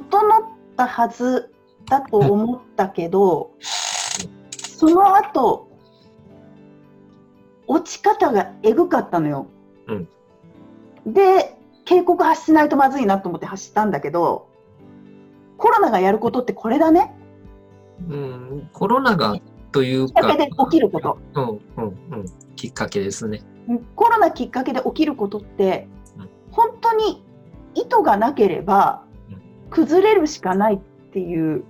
整ったはずだと思ったけど、その後、落ち方がえぐかったのよ。うんで、警告発しないとまずいなと思って走ったんだけど、コロナがやることってこれだね。うん、コロナがというか、きっかけで起きること。うんうんうん、きっかけですね。うんコロナきっかけで起きることってうん、本当に意図がなければうん崩れるしかないっていう。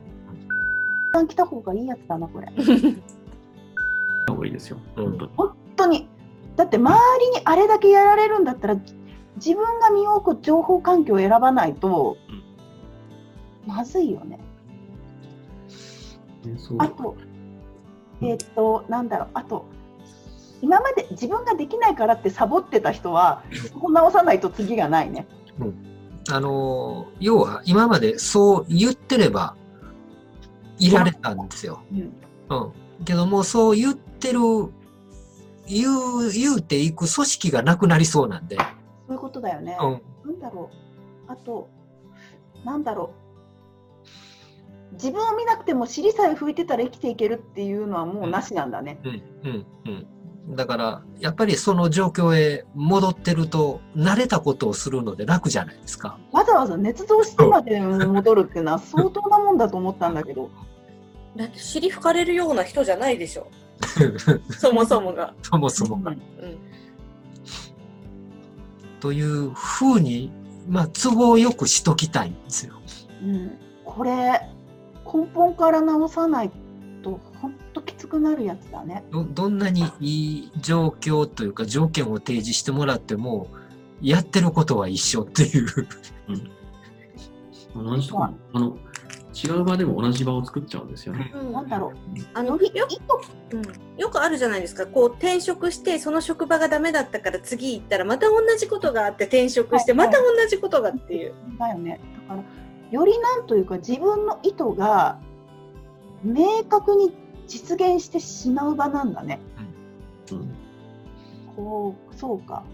来た方がいいやつだな、これ。方がいいですよ。うん本当に。だって周りにあれだけやられるんだったら、自分が身を置く情報環境を選ばないと、まずいよね。あと、えーっと、なんだろう、あと、今まで自分ができないからってサボってた人は、そこ直さないと次がないね。あのー要は今までそう言ってればいられたんですよ。うんうん。けどもそう言ってる、言う、言うていく組織がなくなりそうなんで。そういうことだよね。うん。なんだろう。あと、なんだろう。自分を見なくても尻さえ拭いてたら生きていけるっていうのはもうなしなんだね。うん、うん、うん。だから、やっぱりその状況へ戻ってると、慣れたことをするので楽じゃないですか。わざわざ捏造してまで戻るっていうのは 相当なもんだと思ったんだけど。だって尻拭かれるような人じゃないでしょ。そもそもが。そもそもが。うんうん。というふうに、まあ、都合よくしときたいんですよ。うん、これ根本から直さないと本当きつくなるやつだね。どどんなにいい状況というか条件を提示してもらっても、やってることは一緒っていう。同じとこあの違う場でも同じ場を作っちゃうんですよね。うんなんだろう。あのよりようん、よくあるじゃないですかこう転職してその職場がダメだったから次行ったらまた同じことがあって転職してはいまた同じことがっていう。だよね。だからよりなんというか自分の意図が明確に実現してしまう場なんだね。うんこうそうか。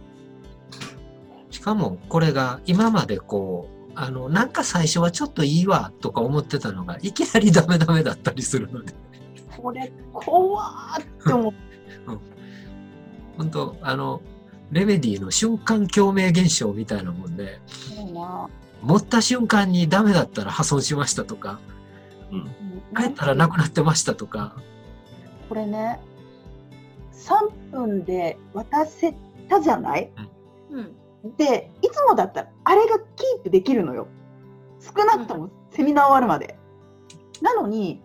しかも、これが今までこう、あの、なんか最初はちょっといいわとか思ってたのが、いきなりダメダメだったりするので、これ怖ーって思う。本当あの、レメディの瞬間共鳴現象みたいなもんで、そうな。持った瞬間にダメだったら破損しましたとか、うんうん帰ったらなくなってましたとか、これね3分で渡せたじゃない？うん。でいつもだったらあれがキープできるのよ。少なくともセミナー終わるまで、なのに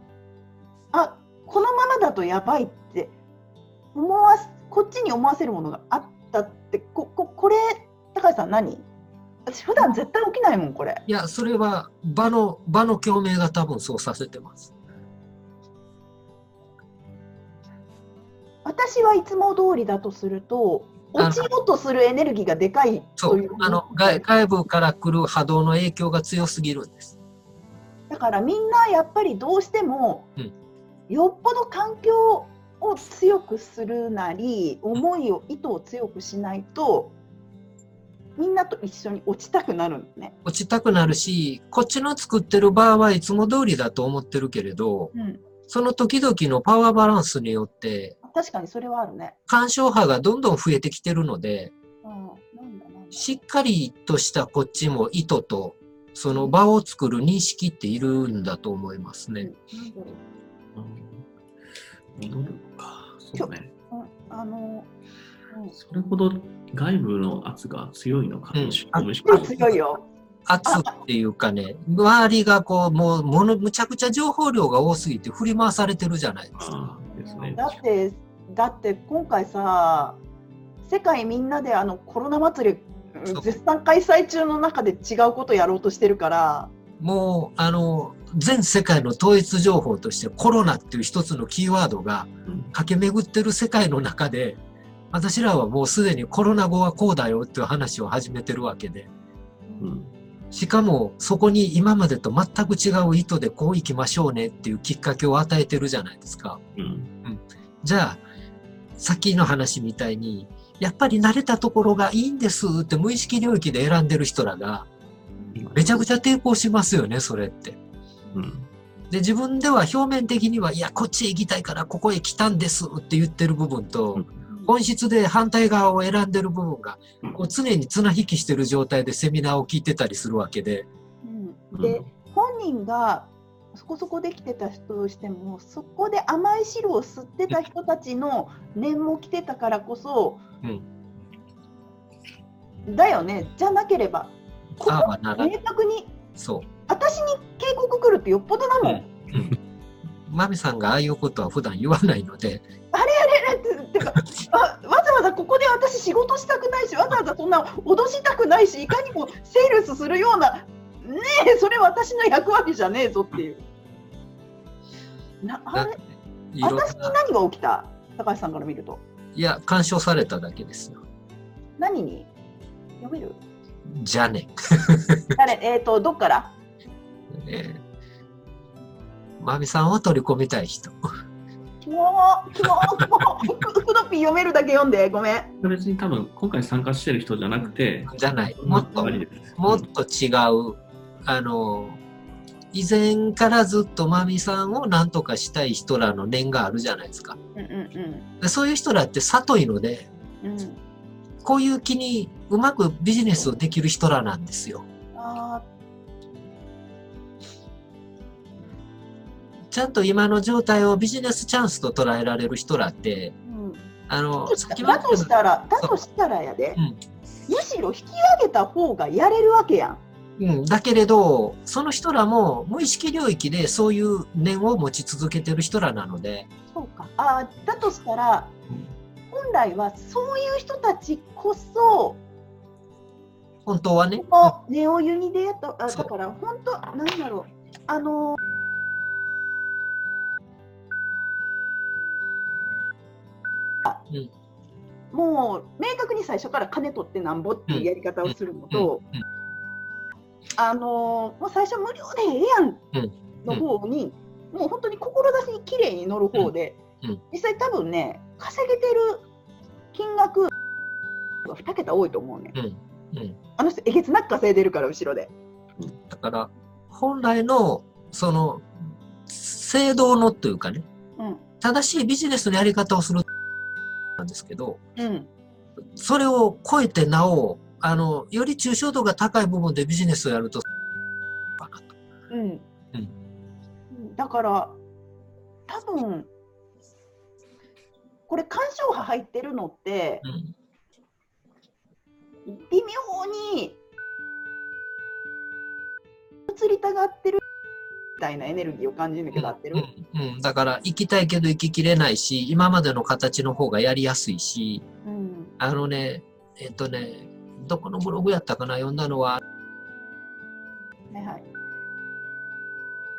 あこのままだとやばいって思わすこっちに思わせるものがあったってこここれ高橋さん何？私普段絶対起きないもんこれ。いや、それは場の、場の共鳴が多分そうさせてます。私はいつも通りだとすると落ちようとするエネルギーがでかいという。あの、外外部から来る波動の影響が強すぎるんです。だからみんなやっぱりどうしても、うんよっぽど環境を強くするなり思いを意図を強くしないとみんなと一緒に落ちたくなるんね。落ちたくなるし、こっちの作ってる場合はいつも通りだと思ってるけれど、うん、その時々のパワーバランスによって、確かにそれはあるね。干渉波がどんどん増えてきてるので、うん、なんだなんだしっかりとしたこっちも意図と、その場を作る認識っているんだと思いますね。ううん戻るのか。そうね。うんあの、うんそれほど外部の圧が強いのかうんもしれない。あ強いよ。圧っていうかね、周りがこう、もう、もの、むちゃくちゃ情報量が多すぎて振り回されてるじゃないですか。ですね。だってだって今回さ世界みんなであのコロナ祭り絶賛開催中の中で違うことやろうとしてるから。もう、あの、全世界の統一情報としてコロナっていう一つのキーワードがうん。駆け巡ってる世界の中で、私らはもうすでにコロナ後はこうだよっていう話を始めてるわけで、うんしかもそこに今までと全く違う意図でこう行きましょうねっていうきっかけを与えてるじゃないですか。うんじゃあ、さっきの話みたいに、やっぱり慣れたところがいいんですって無意識領域で選んでる人らが、めちゃくちゃ抵抗しますよね、それって。うん。で、自分では表面的には、いや、こっちへ行きたいからここへ来たんですって言ってる部分と、うん本質で反対側を選んでる部分がうん、こう常に綱引きしてる状態でセミナーを聞いてたりするわけで、うん。で、本人がそこそこできてた人としてもそこで甘い汁を吸ってた人たちの念も来てたからこそ、だよね。じゃなければここ明確にそう。私に警告来るってよっぽどだもん。うん。マミさんがああいうことは普段言わないので、あわざわざここで私仕事したくないしわざわざそんな脅したくないしいかにもセールスするようなねえそれ私の役割じゃねえぞっていう。なあれ？私にな、何が起きた？高橋さんから見るといや、干渉されただけですよ。何に？読める？じゃね。誰？えっ、とどっから？えーマミさんを取り込みたい人。キモーキモ読めるだけ読んでごめん。別に多分今回参加してる人じゃなくて、じゃない。もっともっと違う、あの、以前からずっとマミさんを何とかしたい人らの念があるじゃないですか。うんうんでそういう人らって里いので、うんうん。こういう気にうまくビジネスをできる人らなんですよ。あちゃんと今の状態をビジネスチャンスと捉えられる人らって。あの、だとしたらだとしたらやで、うん。むしろ引き上げた方がやれるわけやん。うん、だけれど、その人らも無意識領域でそういう念を持ち続けてる人らなので、そうか。あーだとしたらうん。本来はそういう人たちこそ本当はね、このネオユニでやっとあそう。だから本当なんだろう。あのうん。もう明確に最初から金取ってなんぼっていうやり方をするのと、うん。あのもう最初無料でええやんうん。の方に、もう本当に志に綺麗に乗る方で、実際多分ね稼げてる金額が2桁多いと思うね、うん、うん。あの人えげつなく稼いでるから後ろで。だから、本来の、その、制度のというかね、うん。正しいビジネスのやり方をするなんですけど、うんそれを超えてなお、あの、より抽象度が高い部分でビジネスをやると、かなと。うんうんだから多分これ干渉派入ってるのってうん。微妙に移りたがってるみたいなエネルギーを感じるんだけど合ってる、うん、うん。だから、生きたいけど生ききれないし、今までの形の方がやりやすいし、うん。あのね、えっとね、どこのブログやったかな？読んだのは、はいはい。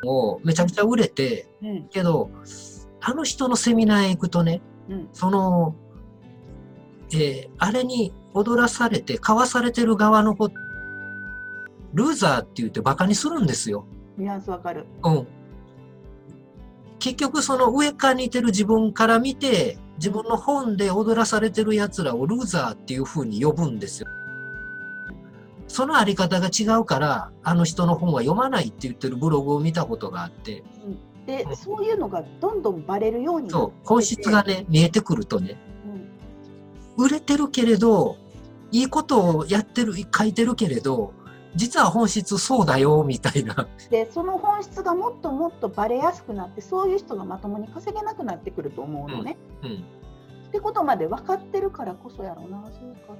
もうめちゃくちゃ売れて、うん。けど、あの人のセミナーへ行くとね、うん。その、えーあれに踊らされて、買わされてる側のこと、ルーザーって言ってバカにするんですよ。ニュアンスわかる。うん。結局その上から似てる自分から見て、自分の本で踊らされてる奴らをルーザーっていう風に呼ぶんですよ。そのあり方が違うから、あの人の本は読まないって言ってるブログを見たことがあって、でうん。そういうのがどんどんバレるようになそう。本質がね、見えてくるとね、うん。売れてるけれど、いいことをやってる、書いてるけれど、実は本質そうだよ、みたいな。でその本質がもっともっとバレやすくなってそういう人がまともに稼げなくなってくると思うのね。うん。ってことまで分かってるからこそやろうなそうか。